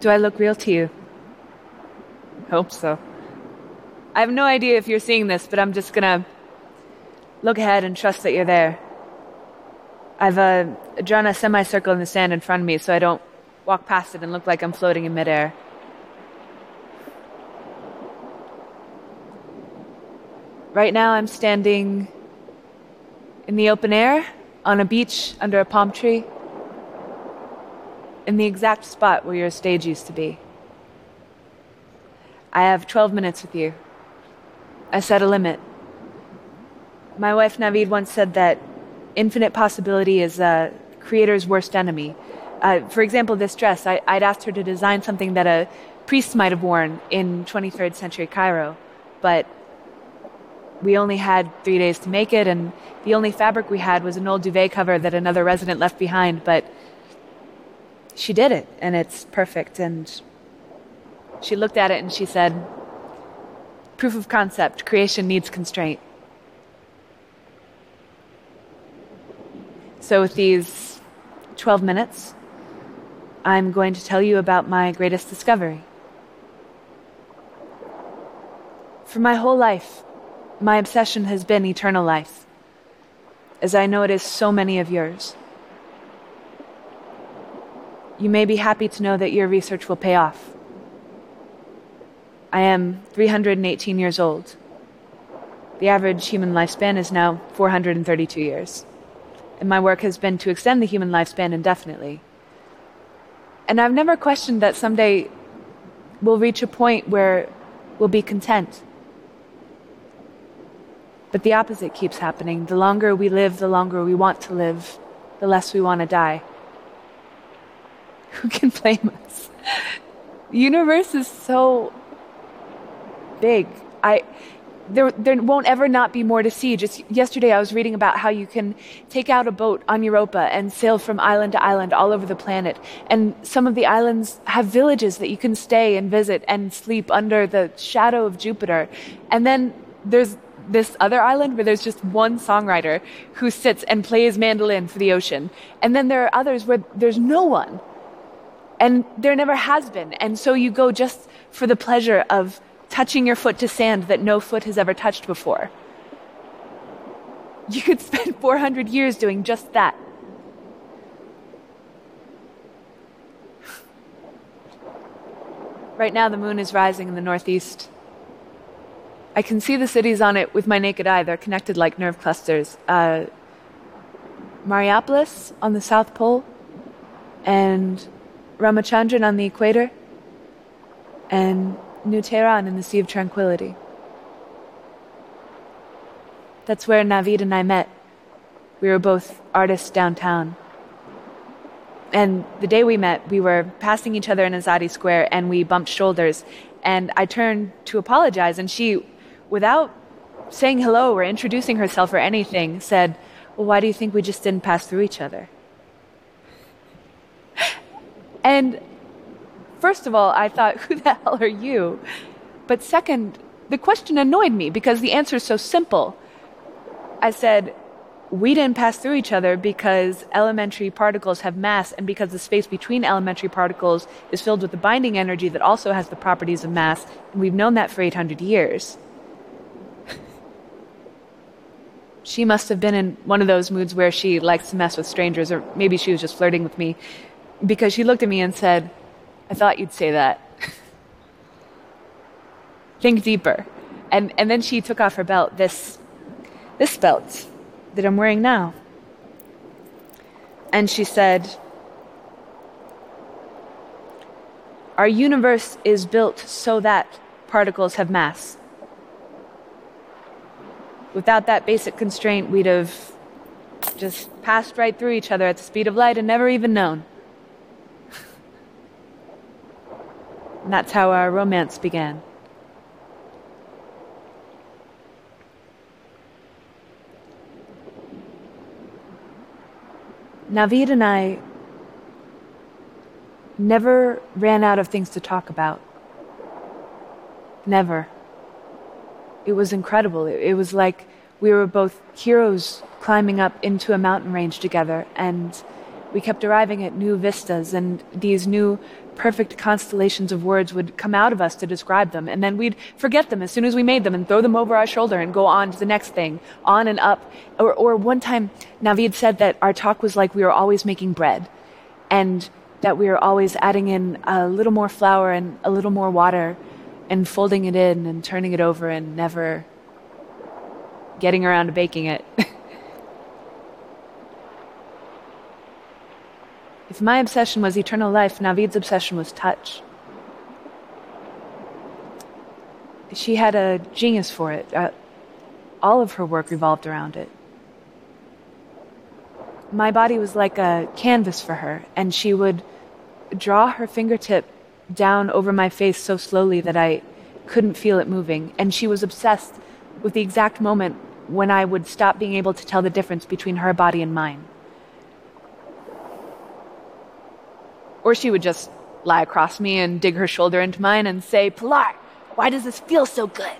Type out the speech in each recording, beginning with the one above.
Do I look real to you? Hope so. I have no idea if you're seeing this, but I'm just gonna look ahead and trust that you're there. I've uh, drawn a semicircle in the sand in front of me so I don't walk past it and look like I'm floating in midair. Right now, I'm standing in the open air on a beach under a palm tree in the exact spot where your stage used to be. I have 12 minutes with you. I set a limit. My wife Navid once said that infinite possibility is a creator's worst enemy. Uh, for example, this dress, I, I'd asked her to design something that a priest might have worn in 23rd century Cairo, but we only had three days to make it, and the only fabric we had was an old duvet cover that another resident left behind, but she did it, and it's perfect. And she looked at it and she said, Proof of concept creation needs constraint. So, with these 12 minutes, I'm going to tell you about my greatest discovery. For my whole life, my obsession has been eternal life, as I know it is so many of yours you may be happy to know that your research will pay off. I am 318 years old. The average human lifespan is now 432 years, and my work has been to extend the human lifespan indefinitely. And I've never questioned that someday we'll reach a point where we'll be content. But the opposite keeps happening. The longer we live, the longer we want to live, the less we want to die. Who can blame us? The universe is so big. I there there won't ever not be more to see. Just yesterday I was reading about how you can take out a boat on Europa and sail from island to island all over the planet. And some of the islands have villages that you can stay and visit and sleep under the shadow of Jupiter. And then there's this other island where there's just one songwriter who sits and plays mandolin for the ocean. And then there are others where there's no one. And there never has been. And so you go just for the pleasure of touching your foot to sand that no foot has ever touched before. You could spend 400 years doing just that. Right now, the moon is rising in the northeast. I can see the cities on it with my naked eye. They're connected like nerve clusters. Uh, Mariapolis on the South Pole, and Ramachandran on the equator, and New Tehran in the Sea of Tranquility. That's where Navid and I met. We were both artists downtown. And the day we met, we were passing each other in Azadi Square and we bumped shoulders. And I turned to apologize, and she, without saying hello or introducing herself or anything, said, Well, why do you think we just didn't pass through each other? And first of all, I thought, who the hell are you? But second, the question annoyed me because the answer is so simple. I said, we didn't pass through each other because elementary particles have mass and because the space between elementary particles is filled with the binding energy that also has the properties of mass, and we've known that for 800 years. she must have been in one of those moods where she likes to mess with strangers, or maybe she was just flirting with me because she looked at me and said, I thought you'd say that. Think deeper. And, and then she took off her belt, this, this belt that I'm wearing now. And she said, Our universe is built so that particles have mass. Without that basic constraint, we'd have just passed right through each other at the speed of light and never even known. And that's how our romance began. Navid and I never ran out of things to talk about. Never. It was incredible. It, it, was like we were both heroes climbing up into a mountain range together, and we kept arriving at new vistas, and these new perfect constellations of words would come out of us to describe them, and then we'd forget them as soon as we made them and throw them over our shoulder and go on to the next thing, on and up. Or, or one time, Navid said that our talk was like we were always making bread, and that we were always adding in a little more flour and a little more water, and folding it in and turning it over and never getting around to baking it. If my obsession was eternal life, Navid's obsession was touch. She had a genius for it. Uh, all of her work revolved around it. My body was like a canvas for her, and she would draw her fingertip down over my face so slowly that I couldn't feel it moving. And she was obsessed with the exact moment when I would stop being able to tell the difference between her body and mine. Or she would just lie across me and dig her shoulder into mine and say, Pilar, why does this feel so good?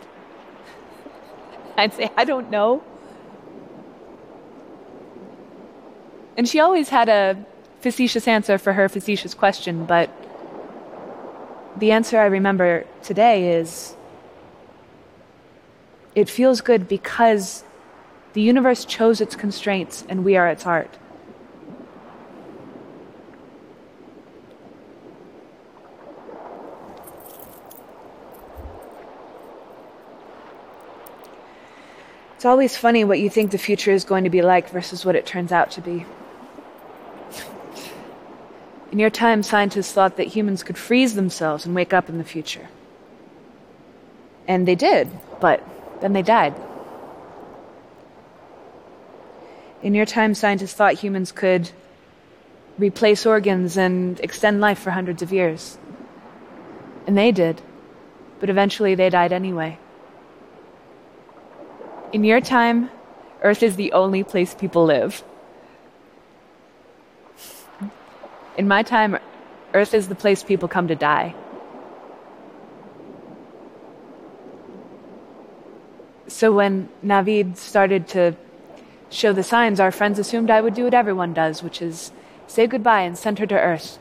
I'd say, I don't know. And she always had a facetious answer for her facetious question, but the answer I remember today is it feels good because the universe chose its constraints and we are its art. It's always funny what you think the future is going to be like versus what it turns out to be. In your time, scientists thought that humans could freeze themselves and wake up in the future. And they did, but then they died. In your time, scientists thought humans could replace organs and extend life for hundreds of years. And they did, but eventually they died anyway. In your time, Earth is the only place people live. In my time, Earth is the place people come to die. So when Navid started to show the signs, our friends assumed I would do what everyone does, which is say goodbye and send her to Earth.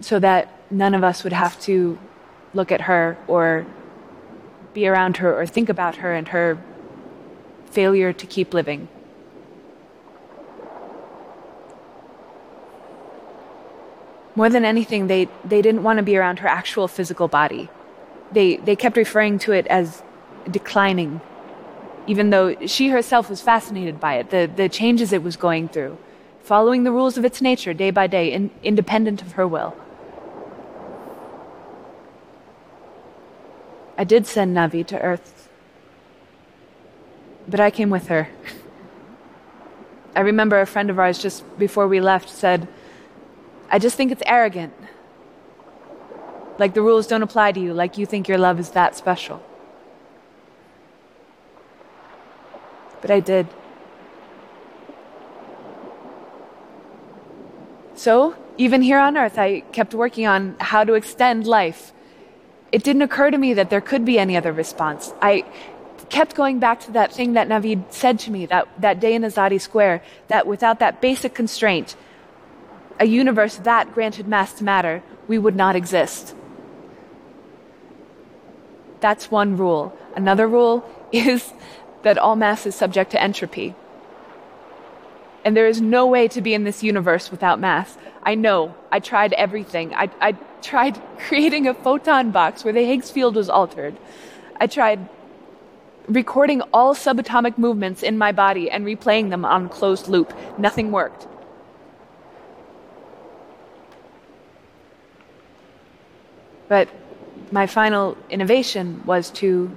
So that none of us would have to look at her or be around her or think about her and her failure to keep living. More than anything, they, they didn't want to be around her actual physical body. They, they kept referring to it as declining, even though she herself was fascinated by it, the, the changes it was going through, following the rules of its nature day by day, in, independent of her will. I did send Navi to Earth but I came with her. I remember a friend of ours just before we left said, I just think it's arrogant. Like the rules don't apply to you, like you think your love is that special. But I did. So, even here on Earth, I kept working on how to extend life. It didn't occur to me that there could be any other response. I kept going back to that thing that Navid said to me that, that day in Azadi Square, that without that basic constraint, a universe that granted mass to matter, we would not exist. That's one rule. Another rule is that all mass is subject to entropy. And there is no way to be in this universe without mass. I know. I tried everything. I, I tried creating a photon box where the Higgs field was altered. I tried recording all subatomic movements in my body and replaying them on closed loop. Nothing worked. But my final innovation was to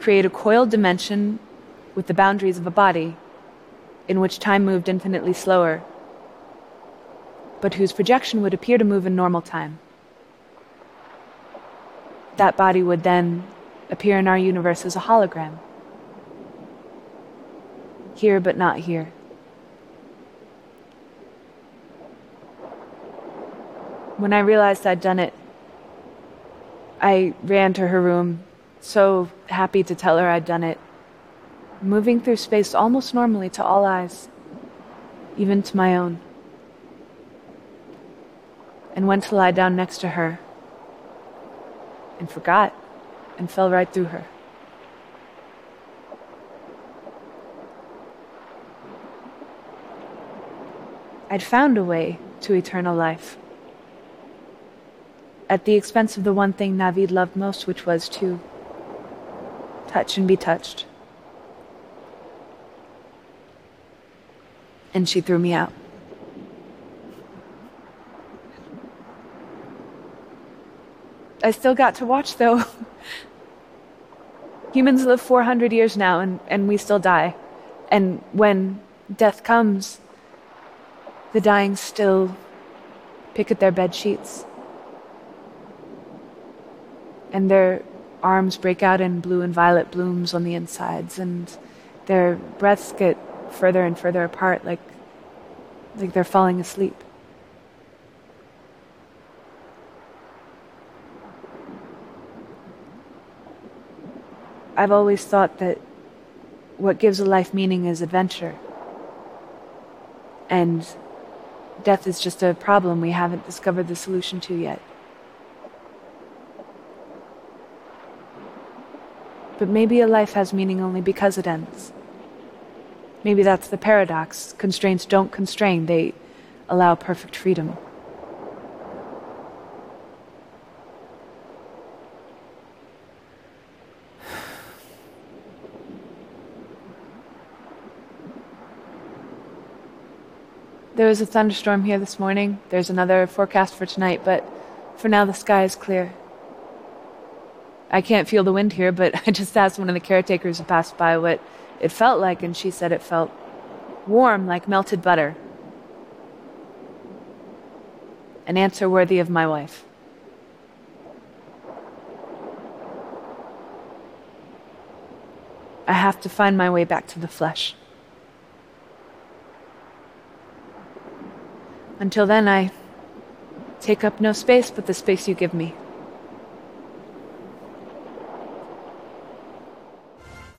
create a coiled dimension with the boundaries of a body in which time moved infinitely slower, but whose projection would appear to move in normal time. That body would then appear in our universe as a hologram. Here, but not here. When I realized I'd done it, I ran to her room, so happy to tell her I'd done it, moving through space almost normally to all eyes, even to my own. and went to lie down next to her and forgot and fell right through her. I'd found a way to eternal life at the expense of the one thing Navid loved most, which was to touch and be touched. And she threw me out. I still got to watch, though. Humans live 400 years now, and, and we still die. And when death comes, the dying still pick at their bed sheets. And their arms break out in blue and violet blooms on the insides, and their breaths get further and further apart, like, like they're falling asleep. I've always thought that what gives a life meaning is adventure. And death is just a problem we haven't discovered the solution to yet. But maybe a life has meaning only because it ends. Maybe that's the paradox. Constraints don't constrain, they allow perfect freedom. There was a thunderstorm here this morning. There's another forecast for tonight, but for now the sky is clear. I can't feel the wind here, but I just asked one of the caretakers who passed by what it felt like, and she said it felt warm like melted butter. An answer worthy of my wife. I have to find my way back to the flesh. Until then, I take up no space but the space you give me.